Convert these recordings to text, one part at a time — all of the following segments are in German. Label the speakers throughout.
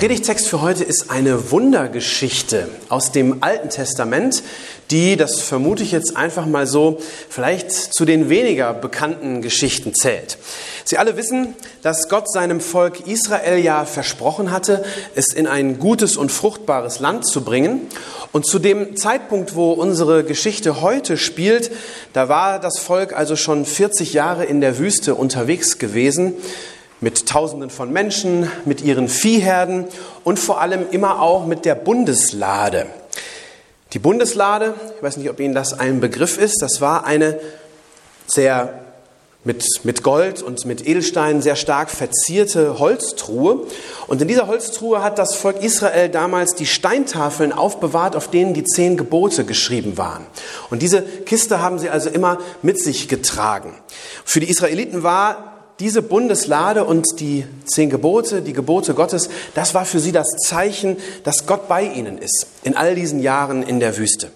Speaker 1: Predigtext für heute ist eine Wundergeschichte aus dem Alten Testament, die, das vermute ich jetzt einfach mal so, vielleicht zu den weniger bekannten Geschichten zählt. Sie alle wissen, dass Gott seinem Volk Israel ja versprochen hatte, es in ein gutes und fruchtbares Land zu bringen. Und zu dem Zeitpunkt, wo unsere Geschichte heute spielt, da war das Volk also schon 40 Jahre in der Wüste unterwegs gewesen mit Tausenden von Menschen, mit ihren Viehherden und vor allem immer auch mit der Bundeslade. Die Bundeslade, ich weiß nicht, ob Ihnen das ein Begriff ist, das war eine sehr mit, mit Gold und mit Edelsteinen sehr stark verzierte Holztruhe. Und in dieser Holztruhe hat das Volk Israel damals die Steintafeln aufbewahrt, auf denen die zehn Gebote geschrieben waren. Und diese Kiste haben sie also immer mit sich getragen. Für die Israeliten war diese Bundeslade und die zehn Gebote, die Gebote Gottes, das war für sie das Zeichen, dass Gott bei ihnen ist in all diesen Jahren in der Wüste.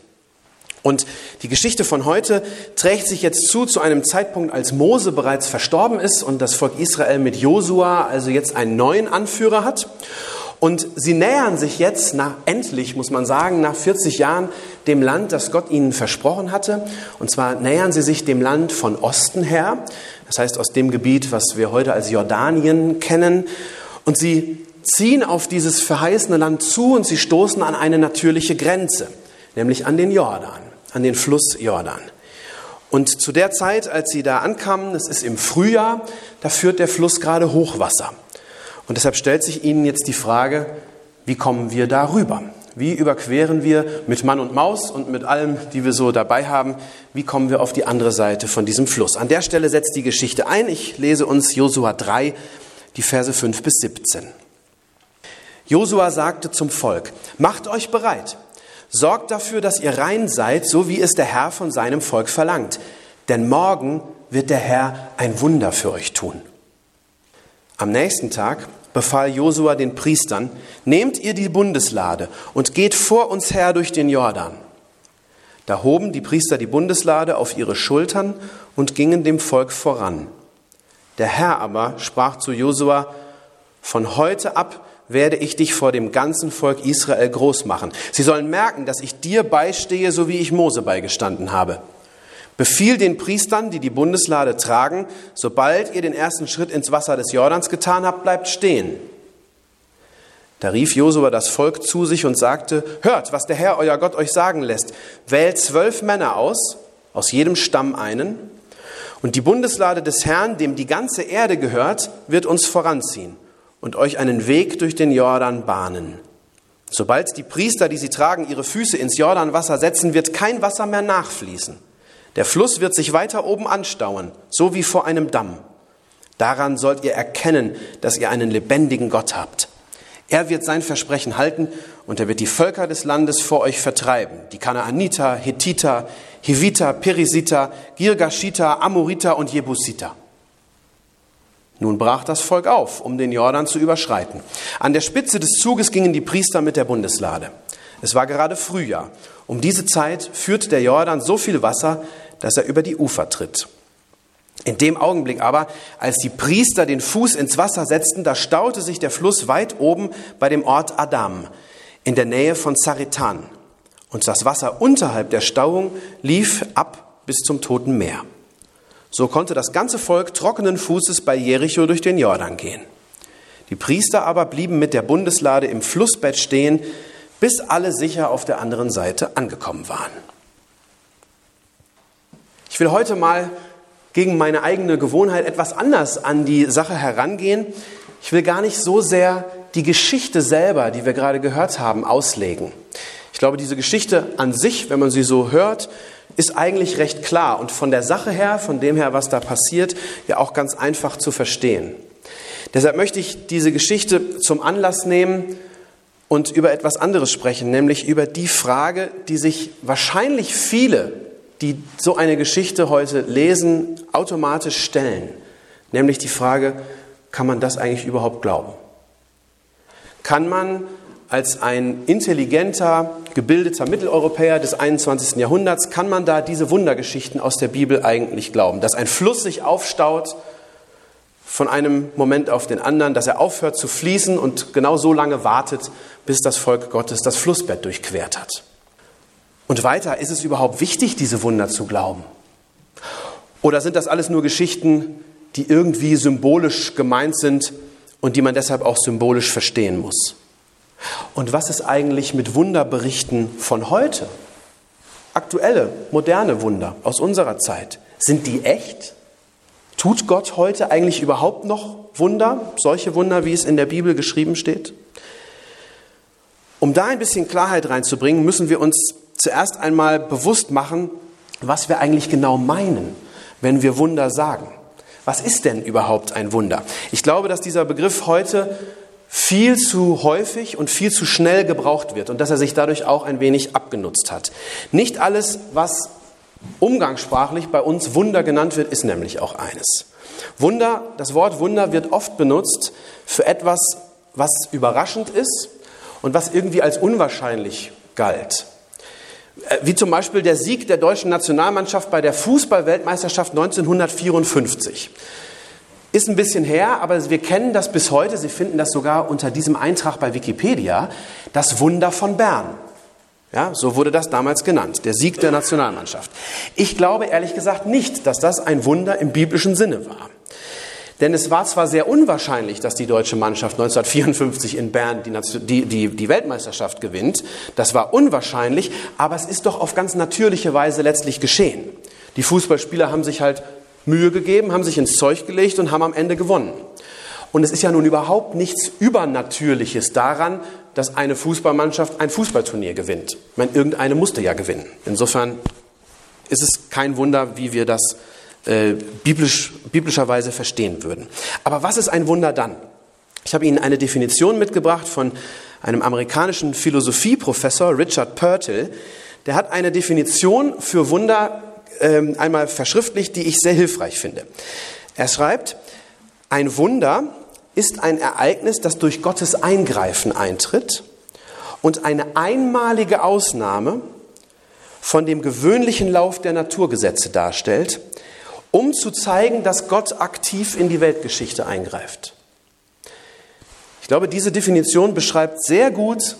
Speaker 1: Und die Geschichte von heute trägt sich jetzt zu zu einem Zeitpunkt, als Mose bereits verstorben ist und das Volk Israel mit Josua also jetzt einen neuen Anführer hat. Und sie nähern sich jetzt, nach, endlich muss man sagen, nach 40 Jahren dem Land, das Gott ihnen versprochen hatte. Und zwar nähern sie sich dem Land von Osten her, das heißt aus dem Gebiet, was wir heute als Jordanien kennen. Und sie ziehen auf dieses verheißene Land zu und sie stoßen an eine natürliche Grenze, nämlich an den Jordan, an den Fluss Jordan. Und zu der Zeit, als sie da ankamen, es ist im Frühjahr, da führt der Fluss gerade Hochwasser. Und deshalb stellt sich Ihnen jetzt die Frage, wie kommen wir darüber? Wie überqueren wir mit Mann und Maus und mit allem, die wir so dabei haben, wie kommen wir auf die andere Seite von diesem Fluss? An der Stelle setzt die Geschichte ein. Ich lese uns Josua 3, die Verse 5 bis 17. Josua sagte zum Volk, macht euch bereit, sorgt dafür, dass ihr rein seid, so wie es der Herr von seinem Volk verlangt. Denn morgen wird der Herr ein Wunder für euch tun. Am nächsten Tag befahl Josua den Priestern, nehmt ihr die Bundeslade und geht vor uns her durch den Jordan. Da hoben die Priester die Bundeslade auf ihre Schultern und gingen dem Volk voran. Der Herr aber sprach zu Josua, von heute ab werde ich dich vor dem ganzen Volk Israel groß machen. Sie sollen merken, dass ich dir beistehe, so wie ich Mose beigestanden habe. Befiehl den Priestern, die die Bundeslade tragen, sobald ihr den ersten Schritt ins Wasser des Jordans getan habt, bleibt stehen. Da rief Josua das Volk zu sich und sagte, hört, was der Herr, euer Gott, euch sagen lässt. Wählt zwölf Männer aus, aus jedem Stamm einen, und die Bundeslade des Herrn, dem die ganze Erde gehört, wird uns voranziehen und euch einen Weg durch den Jordan bahnen. Sobald die Priester, die sie tragen, ihre Füße ins Jordanwasser setzen, wird kein Wasser mehr nachfließen. Der Fluss wird sich weiter oben anstauen, so wie vor einem Damm. Daran sollt ihr erkennen, dass ihr einen lebendigen Gott habt. Er wird sein Versprechen halten und er wird die Völker des Landes vor euch vertreiben. Die Kanaaniter, Hethiter, Hiviter, Perisiter, Girgashiter, Amoriter und Jebusiter. Nun brach das Volk auf, um den Jordan zu überschreiten. An der Spitze des Zuges gingen die Priester mit der Bundeslade. Es war gerade Frühjahr. Um diese Zeit führt der Jordan so viel Wasser, dass er über die Ufer tritt. In dem Augenblick aber, als die Priester den Fuß ins Wasser setzten, da staute sich der Fluss weit oben bei dem Ort Adam in der Nähe von Zaritan. Und das Wasser unterhalb der Stauung lief ab bis zum Toten Meer. So konnte das ganze Volk trockenen Fußes bei Jericho durch den Jordan gehen. Die Priester aber blieben mit der Bundeslade im Flussbett stehen, bis alle sicher auf der anderen Seite angekommen waren. Ich will heute mal gegen meine eigene Gewohnheit etwas anders an die Sache herangehen. Ich will gar nicht so sehr die Geschichte selber, die wir gerade gehört haben, auslegen. Ich glaube, diese Geschichte an sich, wenn man sie so hört, ist eigentlich recht klar und von der Sache her, von dem her, was da passiert, ja auch ganz einfach zu verstehen. Deshalb möchte ich diese Geschichte zum Anlass nehmen, und über etwas anderes sprechen, nämlich über die Frage, die sich wahrscheinlich viele, die so eine Geschichte heute lesen, automatisch stellen. Nämlich die Frage, kann man das eigentlich überhaupt glauben? Kann man als ein intelligenter, gebildeter Mitteleuropäer des 21. Jahrhunderts, kann man da diese Wundergeschichten aus der Bibel eigentlich glauben? Dass ein Fluss sich aufstaut von einem Moment auf den anderen, dass er aufhört zu fließen und genau so lange wartet, bis das Volk Gottes das Flussbett durchquert hat. Und weiter, ist es überhaupt wichtig, diese Wunder zu glauben? Oder sind das alles nur Geschichten, die irgendwie symbolisch gemeint sind und die man deshalb auch symbolisch verstehen muss? Und was ist eigentlich mit Wunderberichten von heute? Aktuelle, moderne Wunder aus unserer Zeit. Sind die echt? Tut Gott heute eigentlich überhaupt noch Wunder, solche Wunder, wie es in der Bibel geschrieben steht? Um da ein bisschen Klarheit reinzubringen, müssen wir uns zuerst einmal bewusst machen, was wir eigentlich genau meinen, wenn wir Wunder sagen. Was ist denn überhaupt ein Wunder? Ich glaube, dass dieser Begriff heute viel zu häufig und viel zu schnell gebraucht wird und dass er sich dadurch auch ein wenig abgenutzt hat. Nicht alles, was umgangssprachlich bei uns Wunder genannt wird, ist nämlich auch eines. Wunder, das Wort Wunder wird oft benutzt für etwas, was überraschend ist und was irgendwie als unwahrscheinlich galt. Äh, wie zum Beispiel der Sieg der deutschen Nationalmannschaft bei der Fußballweltmeisterschaft 1954. Ist ein bisschen her, aber wir kennen das bis heute. Sie finden das sogar unter diesem Eintrag bei Wikipedia. Das Wunder von Bern. Ja, so wurde das damals genannt, der Sieg der Nationalmannschaft. Ich glaube ehrlich gesagt nicht, dass das ein Wunder im biblischen Sinne war. Denn es war zwar sehr unwahrscheinlich, dass die deutsche Mannschaft 1954 in Bern die, die, die, Weltmeisterschaft gewinnt. Das war unwahrscheinlich, aber es ist doch auf ganz natürliche Weise letztlich geschehen. Die Fußballspieler haben sich halt Mühe gegeben, haben sich ins Zeug gelegt und haben am Ende gewonnen. Und es ist ja nun überhaupt nichts Übernatürliches daran, dass eine Fußballmannschaft ein Fußballturnier gewinnt. Ich meine, irgendeine musste ja gewinnen. Insofern ist es kein Wunder, wie wir das äh, biblisch, biblischerweise verstehen würden. Aber was ist ein Wunder dann? Ich habe Ihnen eine Definition mitgebracht von einem amerikanischen Philosophieprofessor, Richard Purtill. Der hat eine Definition für Wunder ähm, einmal verschriftlicht, die ich sehr hilfreich finde. Er schreibt, ein Wunder ist ein Ereignis, das durch Gottes Eingreifen eintritt und eine einmalige Ausnahme von dem gewöhnlichen Lauf der Naturgesetze darstellt, um zu zeigen, dass Gott aktiv in die Weltgeschichte eingreift. Ich glaube, diese Definition beschreibt sehr gut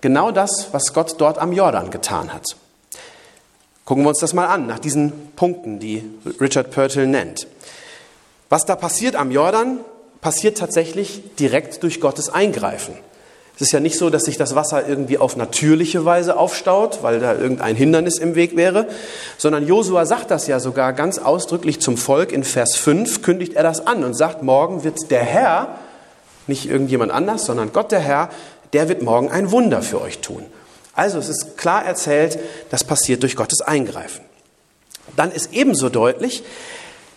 Speaker 1: genau das, was Gott dort am Jordan getan hat. Gucken wir uns das mal an, nach diesen Punkten, die Richard Purtill nennt. Was da passiert am Jordan, passiert tatsächlich direkt durch Gottes Eingreifen. Es ist ja nicht so, dass sich das Wasser irgendwie auf natürliche Weise aufstaut, weil da irgendein Hindernis im Weg wäre, sondern Josua sagt das ja sogar ganz ausdrücklich zum Volk. In Vers 5 kündigt er das an und sagt, morgen wird der Herr, nicht irgendjemand anders, sondern Gott der Herr, der wird morgen ein Wunder für euch tun. Also es ist klar erzählt, das passiert durch Gottes Eingreifen. Dann ist ebenso deutlich,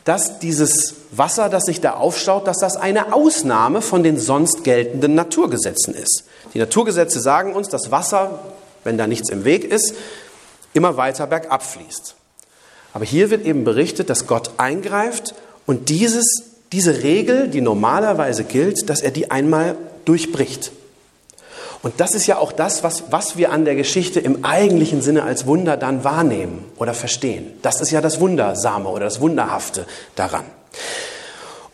Speaker 1: dass dieses Wasser, das sich da aufstaut, dass das eine Ausnahme von den sonst geltenden Naturgesetzen ist. Die Naturgesetze sagen uns, dass Wasser, wenn da nichts im Weg ist, immer weiter bergab fließt. Aber hier wird eben berichtet, dass Gott eingreift und dieses, diese Regel, die normalerweise gilt, dass er die einmal durchbricht. Und das ist ja auch das, was, was wir an der Geschichte im eigentlichen Sinne als Wunder dann wahrnehmen oder verstehen. Das ist ja das Wundersame oder das Wunderhafte daran.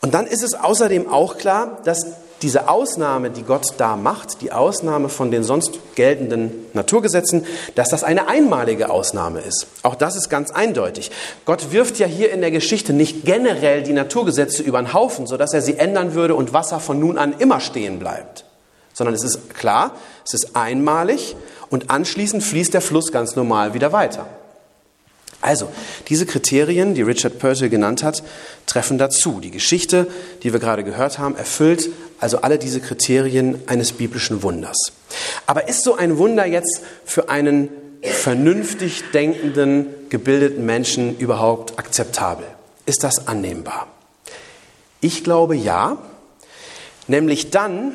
Speaker 1: Und dann ist es außerdem auch klar, dass diese Ausnahme, die Gott da macht, die Ausnahme von den sonst geltenden Naturgesetzen, dass das eine einmalige Ausnahme ist. Auch das ist ganz eindeutig. Gott wirft ja hier in der Geschichte nicht generell die Naturgesetze über den Haufen, sodass er sie ändern würde und Wasser von nun an immer stehen bleibt sondern es ist klar, es ist einmalig und anschließend fließt der Fluss ganz normal wieder weiter. Also, diese Kriterien, die Richard Purcell genannt hat, treffen dazu. Die Geschichte, die wir gerade gehört haben, erfüllt also alle diese Kriterien eines biblischen Wunders. Aber ist so ein Wunder jetzt für einen vernünftig denkenden, gebildeten Menschen überhaupt akzeptabel? Ist das annehmbar? Ich glaube ja, nämlich dann,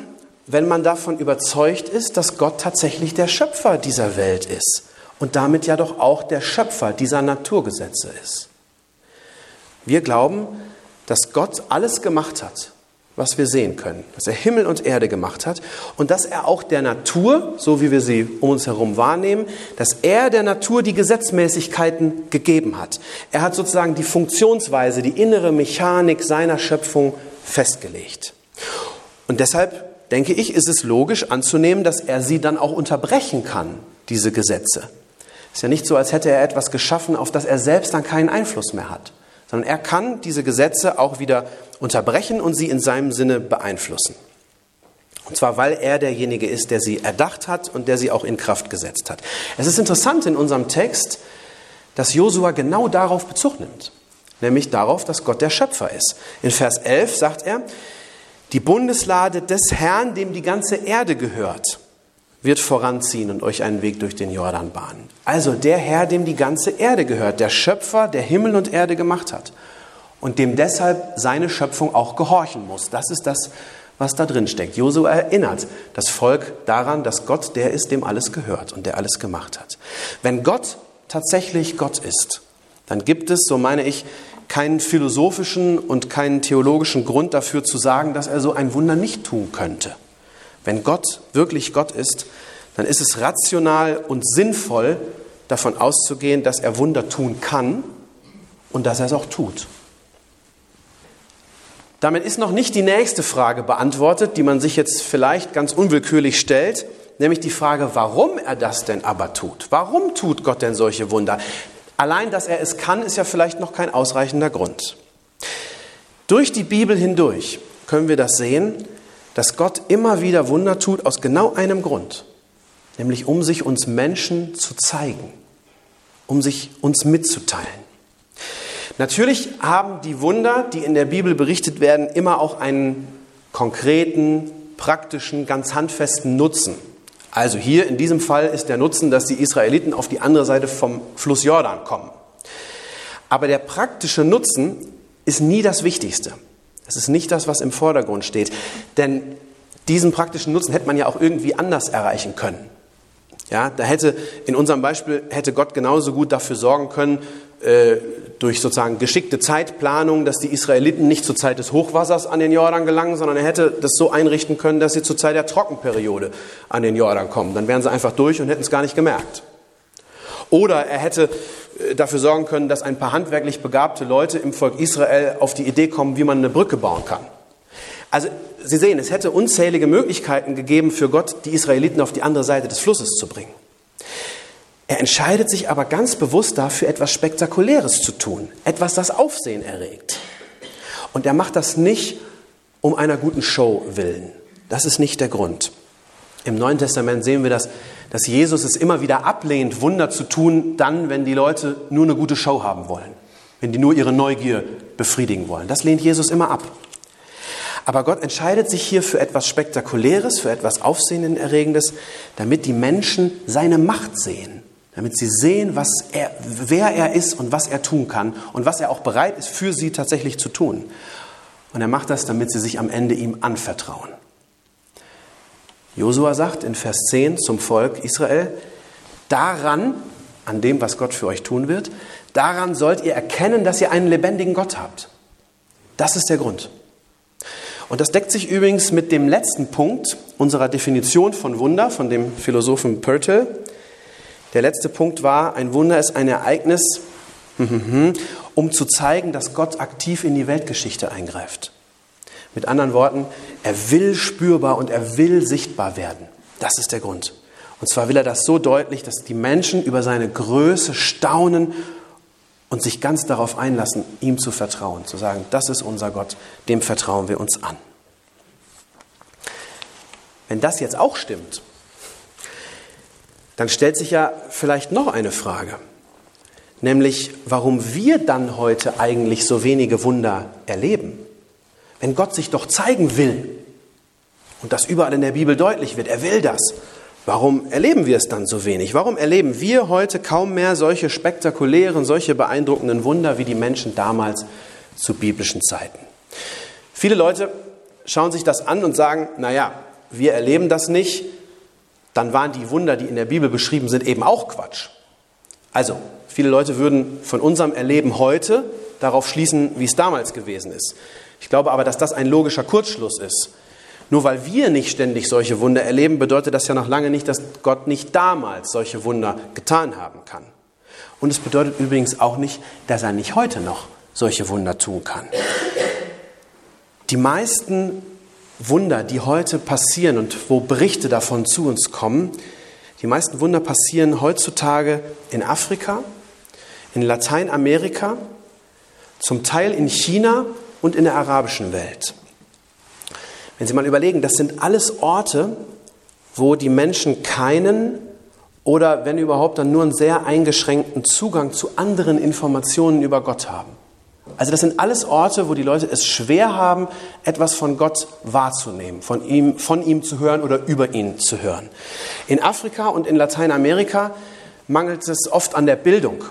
Speaker 1: wenn man davon überzeugt ist, dass Gott tatsächlich der Schöpfer dieser Welt ist und damit ja doch auch der Schöpfer dieser Naturgesetze ist. Wir glauben, dass Gott alles gemacht hat, was wir sehen können, dass er Himmel und Erde gemacht hat und dass er auch der Natur, so wie wir sie um uns herum wahrnehmen, dass er der Natur die Gesetzmäßigkeiten gegeben hat. Er hat sozusagen die Funktionsweise, die innere Mechanik seiner Schöpfung festgelegt. Und deshalb denke ich, ist es logisch anzunehmen, dass er sie dann auch unterbrechen kann, diese Gesetze. Es ist ja nicht so, als hätte er etwas geschaffen, auf das er selbst dann keinen Einfluss mehr hat sondern er kann diese Gesetze auch wieder unterbrechen und sie in seinem Sinne beeinflussen. Und zwar, weil er derjenige ist, der sie erdacht hat und der sie auch in Kraft gesetzt hat. Es ist interessant in unserem Text, dass Josua genau darauf Bezug nimmt, nämlich darauf, dass Gott der Schöpfer ist. In Vers 11 sagt er, die Bundeslade des Herrn, dem die ganze Erde gehört, wird voranziehen und euch einen Weg durch den Jordan bahnen. Also der Herr, dem die ganze Erde gehört, der Schöpfer, der Himmel und Erde gemacht hat und dem deshalb seine Schöpfung auch gehorchen muss. Das ist das, was da drin steckt. Josua erinnert das Volk daran, dass Gott der ist, dem alles gehört und der alles gemacht hat. Wenn Gott tatsächlich Gott ist, dann gibt es, so meine ich, keinen philosophischen und keinen theologischen Grund dafür zu sagen, dass er so ein Wunder nicht tun könnte. Wenn Gott wirklich Gott ist, dann ist es rational und sinnvoll, davon auszugehen, dass er Wunder tun kann und dass er es auch tut. Damit ist noch nicht die nächste Frage beantwortet, die man sich jetzt vielleicht ganz unwillkürlich stellt, nämlich die Frage, warum er das denn aber tut. Warum tut Gott denn solche Wunder? Allein, dass er es kann, ist ja vielleicht noch kein ausreichender Grund. Durch die Bibel hindurch können wir das sehen, dass Gott immer wieder Wunder tut aus genau einem Grund, nämlich um sich uns Menschen zu zeigen, um sich uns mitzuteilen. Natürlich haben die Wunder, die in der Bibel berichtet werden, immer auch einen konkreten, praktischen, ganz handfesten Nutzen. Also hier in diesem Fall ist der Nutzen, dass die Israeliten auf die andere Seite vom Fluss Jordan kommen. Aber der praktische Nutzen ist nie das Wichtigste. Das ist nicht das, was im Vordergrund steht. Denn diesen praktischen Nutzen hätte man ja auch irgendwie anders erreichen können. Ja, da hätte in unserem Beispiel hätte Gott genauso gut dafür sorgen können, äh, durch sozusagen geschickte Zeitplanung, dass die Israeliten nicht zur Zeit des Hochwassers an den Jordan gelangen, sondern er hätte das so einrichten können, dass sie zur Zeit der Trockenperiode an den Jordan kommen. Dann wären sie einfach durch und hätten es gar nicht gemerkt. Oder er hätte äh, dafür sorgen können, dass ein paar handwerklich begabte Leute im Volk Israel auf die Idee kommen, wie man eine Brücke bauen kann. Also Sie sehen, es hätte unzählige Möglichkeiten gegeben für Gott, die Israeliten auf die andere Seite des Flusses zu bringen. Er entscheidet sich aber ganz bewusst dafür, etwas Spektakuläres zu tun, etwas, das Aufsehen erregt. Und er macht das nicht um einer guten Show willen. Das ist nicht der Grund. Im Neuen Testament sehen wir das dass Jesus es immer wieder ablehnt, Wunder zu tun, dann, wenn die Leute nur eine gute Show haben wollen, wenn die nur ihre Neugier befriedigen wollen. Das lehnt Jesus immer ab. Aber Gott entscheidet sich hier für etwas Spektakuläres, für etwas Aufsehenerregendes, damit die Menschen seine Macht sehen, damit sie sehen, was er, wer er ist und was er tun kann und was er auch bereit ist, für sie tatsächlich zu tun. Und er macht das, damit sie sich am Ende ihm anvertrauen. Josua sagt in Vers 10 zum Volk Israel, daran, an dem, was Gott für euch tun wird, daran sollt ihr erkennen, dass ihr einen lebendigen Gott habt. Das ist der Grund. Und das deckt sich übrigens mit dem letzten Punkt unserer Definition von Wunder, von dem Philosophen Pertel. Der letzte Punkt war, ein Wunder ist ein Ereignis, um zu zeigen, dass Gott aktiv in die Weltgeschichte eingreift. Mit anderen Worten, er will spürbar und er will sichtbar werden. Das ist der Grund. Und zwar will er das so deutlich, dass die Menschen über seine Größe staunen und sich ganz darauf einlassen, ihm zu vertrauen, zu sagen, das ist unser Gott, dem vertrauen wir uns an. Wenn das jetzt auch stimmt, dann stellt sich ja vielleicht noch eine Frage, nämlich warum wir dann heute eigentlich so wenige Wunder erleben. Wenn Gott sich doch zeigen will und das überall in der Bibel deutlich wird, er will das, warum erleben wir es dann so wenig? Warum erleben wir heute kaum mehr solche spektakulären, solche beeindruckenden Wunder wie die Menschen damals zu biblischen Zeiten? Viele Leute schauen sich das an und sagen, naja, wir erleben das nicht, dann waren die Wunder, die in der Bibel beschrieben sind, eben auch Quatsch. Also, viele Leute würden von unserem Erleben heute darauf schließen, wie es damals gewesen ist. Ich glaube aber, dass das ein logischer Kurzschluss ist. Nur weil wir nicht ständig solche Wunder erleben, bedeutet das ja noch lange nicht, dass Gott nicht damals solche Wunder getan haben kann. Und es bedeutet übrigens auch nicht, dass er nicht heute noch solche Wunder tun kann. Die meisten Wunder, die heute passieren und wo Berichte davon zu uns kommen, die meisten Wunder passieren heutzutage in Afrika, in Lateinamerika, zum Teil in China und in der arabischen Welt. Wenn Sie mal überlegen, das sind alles Orte, wo die Menschen keinen oder wenn überhaupt dann nur einen sehr eingeschränkten Zugang zu anderen Informationen über Gott haben. Also das sind alles Orte, wo die Leute es schwer haben, etwas von Gott wahrzunehmen, von ihm, von ihm zu hören oder über ihn zu hören. In Afrika und in Lateinamerika mangelt es oft an der Bildung.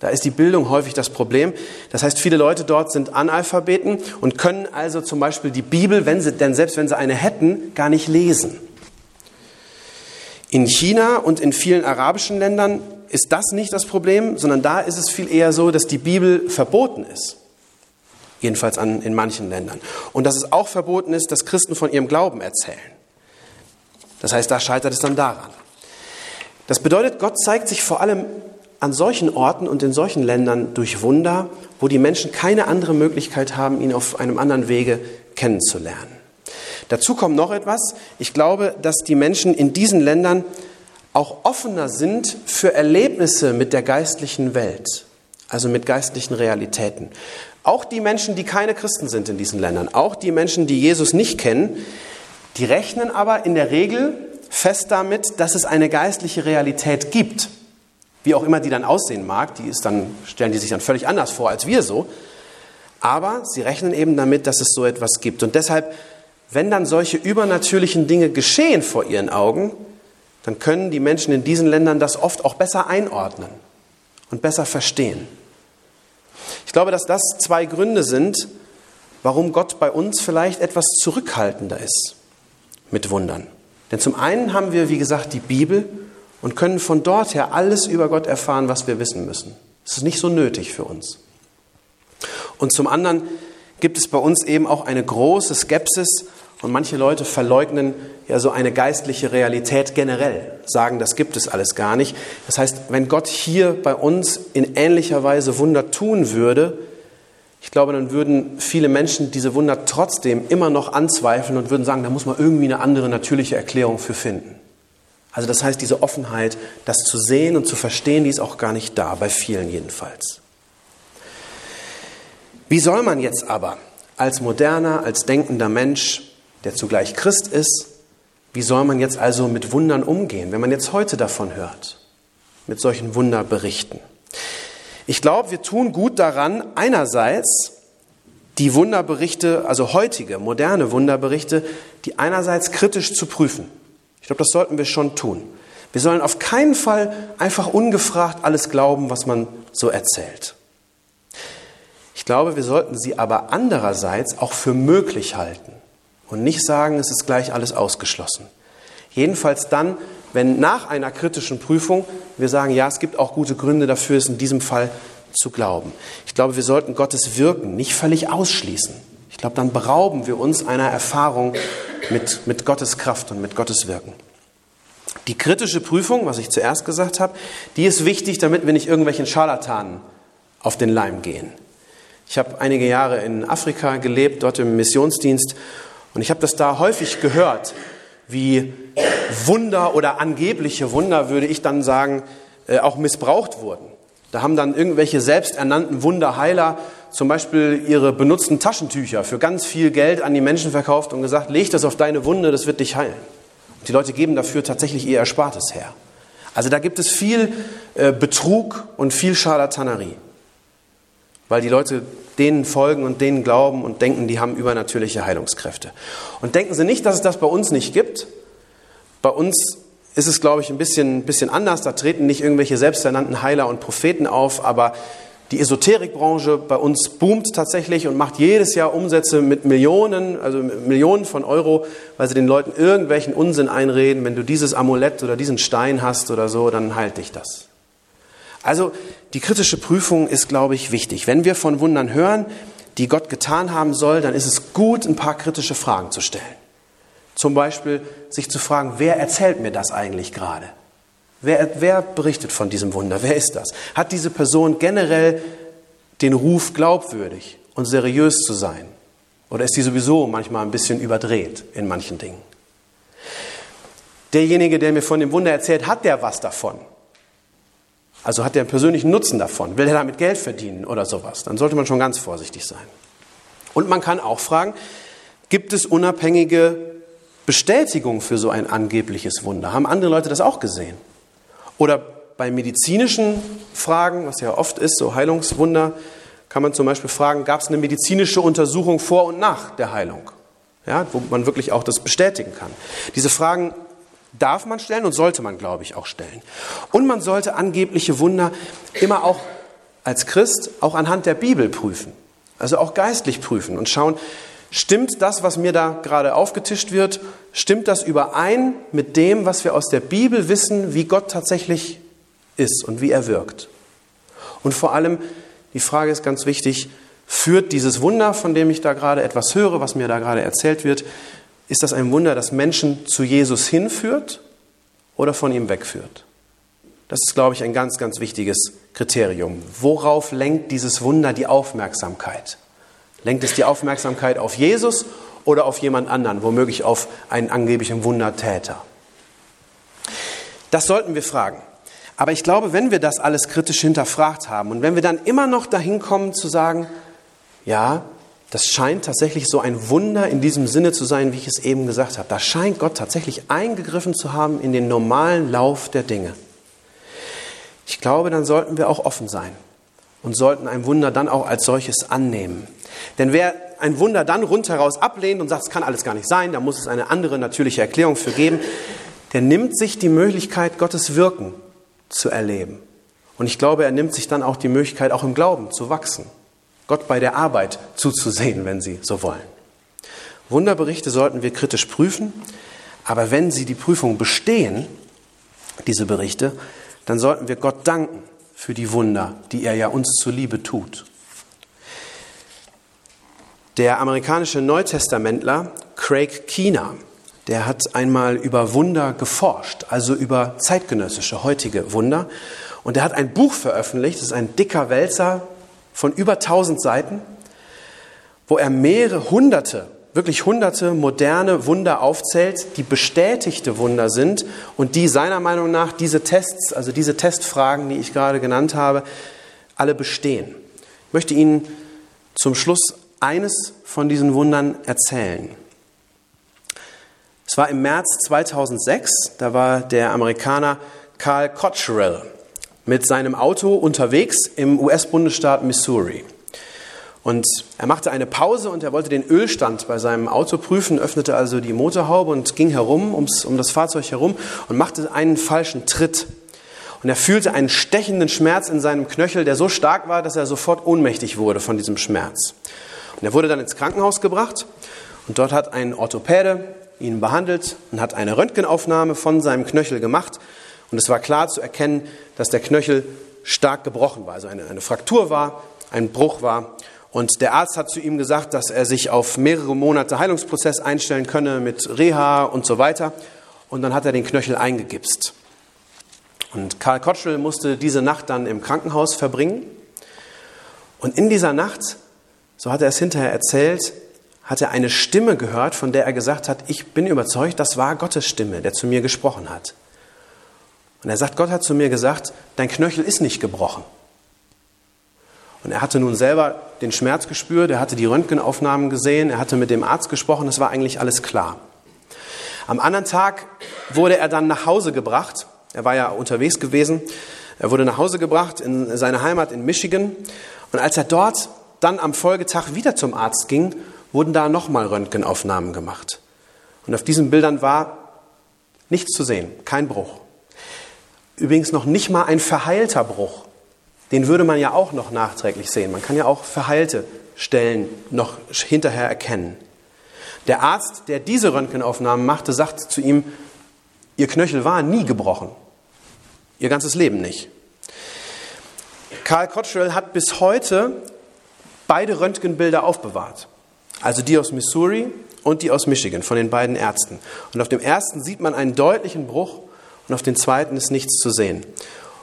Speaker 1: Da ist die Bildung häufig das Problem. Das heißt, viele Leute dort sind Analphabeten und können also zum Beispiel die Bibel, wenn sie, denn selbst wenn sie eine hätten, gar nicht lesen. In China und in vielen arabischen Ländern ist das nicht das Problem, sondern da ist es viel eher so, dass die Bibel verboten ist. Jedenfalls an, in manchen Ländern. Und dass es auch verboten ist, dass Christen von ihrem Glauben erzählen. Das heißt, da scheitert es dann daran. Das bedeutet, Gott zeigt sich vor allem an solchen Orten und in solchen Ländern durch Wunder, wo die Menschen keine andere Möglichkeit haben, ihn auf einem anderen Wege kennenzulernen. Dazu kommt noch etwas. Ich glaube, dass die Menschen in diesen Ländern auch offener sind für Erlebnisse mit der geistlichen Welt, also mit geistlichen Realitäten. Auch die Menschen, die keine Christen sind in diesen Ländern, auch die Menschen, die Jesus nicht kennen, die rechnen aber in der Regel fest damit, dass es eine geistliche Realität gibt. Wie auch immer die dann aussehen mag, die ist dann, stellen die sich dann völlig anders vor als wir so. Aber sie rechnen eben damit, dass es so etwas gibt. Und deshalb, wenn dann solche übernatürlichen Dinge geschehen vor ihren Augen, dann können die Menschen in diesen Ländern das oft auch besser einordnen und besser verstehen. Ich glaube, dass das zwei Gründe sind, warum Gott bei uns vielleicht etwas zurückhaltender ist mit Wundern. Denn zum einen haben wir, wie gesagt, die Bibel und können von dort her alles über Gott erfahren, was wir wissen müssen. Es ist nicht so nötig für uns. Und zum anderen gibt es bei uns eben auch eine große Skepsis und manche Leute verleugnen ja so eine geistliche Realität generell, sagen, das gibt es alles gar nicht. Das heißt, wenn Gott hier bei uns in ähnlicher Weise Wunder tun würde, ich glaube, dann würden viele Menschen diese Wunder trotzdem immer noch anzweifeln und würden sagen, da muss man irgendwie eine andere natürliche Erklärung für finden. Also das heißt, diese Offenheit, das zu sehen und zu verstehen, die ist auch gar nicht da, bei vielen jedenfalls. Wie soll man jetzt aber als moderner, als denkender Mensch der zugleich Christ ist, wie soll man jetzt also mit Wundern umgehen, wenn man jetzt heute davon hört, mit solchen Wunderberichten? Ich glaube, wir tun gut daran, einerseits die Wunderberichte, also heutige, moderne Wunderberichte, die einerseits kritisch zu prüfen. Ich glaube, das sollten wir schon tun. Wir sollen auf keinen Fall einfach ungefragt alles glauben, was man so erzählt. Ich glaube, wir sollten sie aber andererseits auch für möglich halten und nicht sagen, es ist gleich alles ausgeschlossen. Jedenfalls dann, wenn nach einer kritischen Prüfung wir sagen, ja, es gibt auch gute Gründe dafür, es in diesem Fall zu glauben. Ich glaube, wir sollten Gottes Wirken nicht völlig ausschließen. Ich glaube, dann berauben wir uns einer Erfahrung mit, mit Gottes Kraft und mit Gottes Wirken. Die kritische Prüfung, was ich zuerst gesagt habe, die ist wichtig, damit wir nicht irgendwelchen Scharlatanen auf den Leim gehen. Ich habe einige Jahre in Afrika gelebt, dort im Missionsdienst und ich habe das da häufig gehört, wie Wunder oder angebliche Wunder, würde ich dann sagen, äh, auch missbraucht wurden. Da haben dann irgendwelche selbsternannten Wunderheiler zum Beispiel ihre benutzten Taschentücher für ganz viel Geld an die Menschen verkauft und gesagt, leg das auf deine Wunde, das wird dich heilen. Und die Leute geben dafür tatsächlich ihr Erspartes her. Also da gibt es viel äh, Betrug und viel Scharlatanerie, weil die Leute denen folgen und denen glauben und denken, die haben übernatürliche Heilungskräfte. Und denken Sie nicht, dass es das bei uns nicht gibt. Bei uns ist es, glaube ich, ein bisschen, bisschen anders. Da treten nicht irgendwelche selbsternannten Heiler und Propheten auf, aber Die Esoterikbranche bei uns boomt tatsächlich und macht jedes Jahr Umsätze mit Millionen, also Millionen von Euro, weil sie den Leuten irgendwelchen Unsinn einreden. Wenn du dieses Amulett oder diesen Stein hast oder so, dann heilt dich das. Also die kritische Prüfung ist, glaube ich, wichtig. Wenn wir von Wundern hören, die Gott getan haben soll, dann ist es gut, ein paar kritische Fragen zu stellen. Zum Beispiel sich zu fragen, wer erzählt mir das eigentlich gerade? Wer, wer berichtet von diesem Wunder? Wer ist das? Hat diese Person generell den Ruf, glaubwürdig und seriös zu sein? Oder ist die sowieso manchmal ein bisschen überdreht in manchen Dingen? Derjenige, der mir von dem Wunder erzählt, hat der was davon? Also hat der einen persönlichen Nutzen davon? Will er damit Geld verdienen oder sowas? Dann sollte man schon ganz vorsichtig sein. Und man kann auch fragen, gibt es unabhängige Bestätigung für so ein angebliches Wunder? Haben andere Leute das auch gesehen? Oder bei medizinischen Fragen, was ja oft ist, so Heilungswunder, kann man zum Beispiel fragen, gab es eine medizinische Untersuchung vor und nach der Heilung? Ja, wo man wirklich auch das bestätigen kann. Diese Fragen darf man stellen und sollte man, glaube ich, auch stellen. Und man sollte angebliche Wunder immer auch als Christ auch anhand der Bibel prüfen. Also auch geistlich prüfen und schauen, stimmt das, was mir da gerade aufgetischt wird, stimmt das überein mit dem, was wir aus der Bibel wissen, wie Gott tatsächlich ist und wie er wirkt? Und vor allem, die Frage ist ganz wichtig, führt dieses Wunder, von dem ich da gerade etwas höre, was mir da gerade erzählt wird, ist das ein Wunder, das Menschen zu Jesus hinführt oder von ihm wegführt? Das ist, glaube ich, ein ganz, ganz wichtiges Kriterium. Worauf lenkt dieses Wunder die Aufmerksamkeit? Lenkt es die Aufmerksamkeit auf Jesus oder auf jemand anderen, womöglich auf einen angeblichen Wundertäter? Das sollten wir fragen. Aber ich glaube, wenn wir das alles kritisch hinterfragt haben und wenn wir dann immer noch dahin kommen zu sagen, ja, das scheint tatsächlich so ein Wunder in diesem Sinne zu sein, wie ich es eben gesagt habe. Da scheint Gott tatsächlich eingegriffen zu haben in den normalen Lauf der Dinge. Ich glaube, dann sollten wir auch offen sein und sollten ein Wunder dann auch als solches annehmen. Denn wer ein Wunder dann rundheraus ablehnt und sagt, es kann alles gar nicht sein, da muss es eine andere natürliche Erklärung für geben, der nimmt sich die Möglichkeit, Gottes Wirken zu erleben. Und ich glaube, er nimmt sich dann auch die Möglichkeit, auch im Glauben zu wachsen. Gott bei der Arbeit zuzusehen, wenn Sie so wollen. Wunderberichte sollten wir kritisch prüfen, aber wenn sie die Prüfung bestehen, diese Berichte, dann sollten wir Gott danken für die Wunder, die er ja uns zuliebe tut. Der amerikanische Neutestamentler Craig Keener, der hat einmal über Wunder geforscht, also über zeitgenössische, heutige Wunder. Und er hat ein Buch veröffentlicht, das ist ein dicker Wälzer, von über 1000 Seiten, wo er mehrere hunderte, wirklich hunderte moderne Wunder aufzählt, die bestätigte Wunder sind und die seiner Meinung nach diese Tests, also diese Testfragen, die ich gerade genannt habe, alle bestehen. Ich möchte Ihnen zum Schluss eines von diesen Wundern erzählen. Es war im März 2006, da war der Amerikaner Carl Cottrell mit seinem Auto unterwegs im US-Bundesstaat Missouri. Und er machte eine Pause und er wollte den Ölstand bei seinem Auto prüfen, öffnete also die Motorhaube und ging herum ums, um das Fahrzeug herum und machte einen falschen Tritt. Und er fühlte einen stechenden Schmerz in seinem Knöchel, der so stark war, dass er sofort ohnmächtig wurde von diesem Schmerz. Und er wurde dann ins Krankenhaus gebracht und dort hat ein Orthopäde ihn behandelt und hat eine Röntgenaufnahme von seinem Knöchel gemacht und es war klar zu erkennen, dass der Knöchel stark gebrochen war, also eine, eine Fraktur war, ein Bruch war. Und der Arzt hat zu ihm gesagt, dass er sich auf mehrere Monate Heilungsprozess einstellen könne mit Reha und so weiter. Und dann hat er den Knöchel eingegipst. Und Karl Kotschel musste diese Nacht dann im Krankenhaus verbringen. Und in dieser Nacht, so hat er es hinterher erzählt, hat er eine Stimme gehört, von der er gesagt hat, ich bin überzeugt, das war Gottes Stimme, der zu mir gesprochen hat. Und er sagt, Gott hat zu mir gesagt, dein Knöchel ist nicht gebrochen. Und er hatte nun selber den Schmerz gespürt, er hatte die Röntgenaufnahmen gesehen, er hatte mit dem Arzt gesprochen, es war eigentlich alles klar. Am anderen Tag wurde er dann nach Hause gebracht. Er war ja unterwegs gewesen. Er wurde nach Hause gebracht in seine Heimat in Michigan. Und als er dort dann am Folgetag wieder zum Arzt ging, wurden da nochmal Röntgenaufnahmen gemacht. Und auf diesen Bildern war nichts zu sehen, kein Bruch. Übrigens noch nicht mal ein verheilter Bruch. Den würde man ja auch noch nachträglich sehen. Man kann ja auch verheilte Stellen noch hinterher erkennen. Der Arzt, der diese Röntgenaufnahmen machte, sagt zu ihm, Ihr Knöchel war nie gebrochen. Ihr ganzes Leben nicht. Karl Cottrell hat bis heute beide Röntgenbilder aufbewahrt. Also die aus Missouri und die aus Michigan von den beiden Ärzten. Und auf dem ersten sieht man einen deutlichen Bruch und auf dem zweiten ist nichts zu sehen.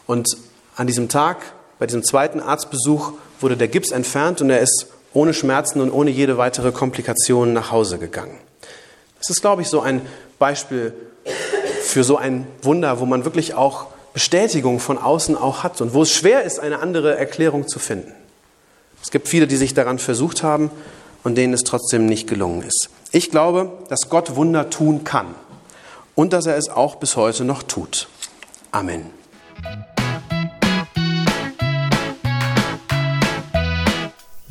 Speaker 1: Und an diesem Tag, bei diesem zweiten Arztbesuch, wurde der Gips entfernt und er ist ohne Schmerzen und ohne jede weitere Komplikation nach Hause gegangen. Das ist, glaube ich, so ein Beispiel für so ein Wunder, wo man wirklich auch Bestätigung von außen auch hat und wo es schwer ist, eine andere Erklärung zu finden. Es gibt viele, die sich daran versucht haben und denen es trotzdem nicht gelungen ist. Ich glaube, dass Gott Wunder tun kann und dass er es auch bis heute noch tut. Amen.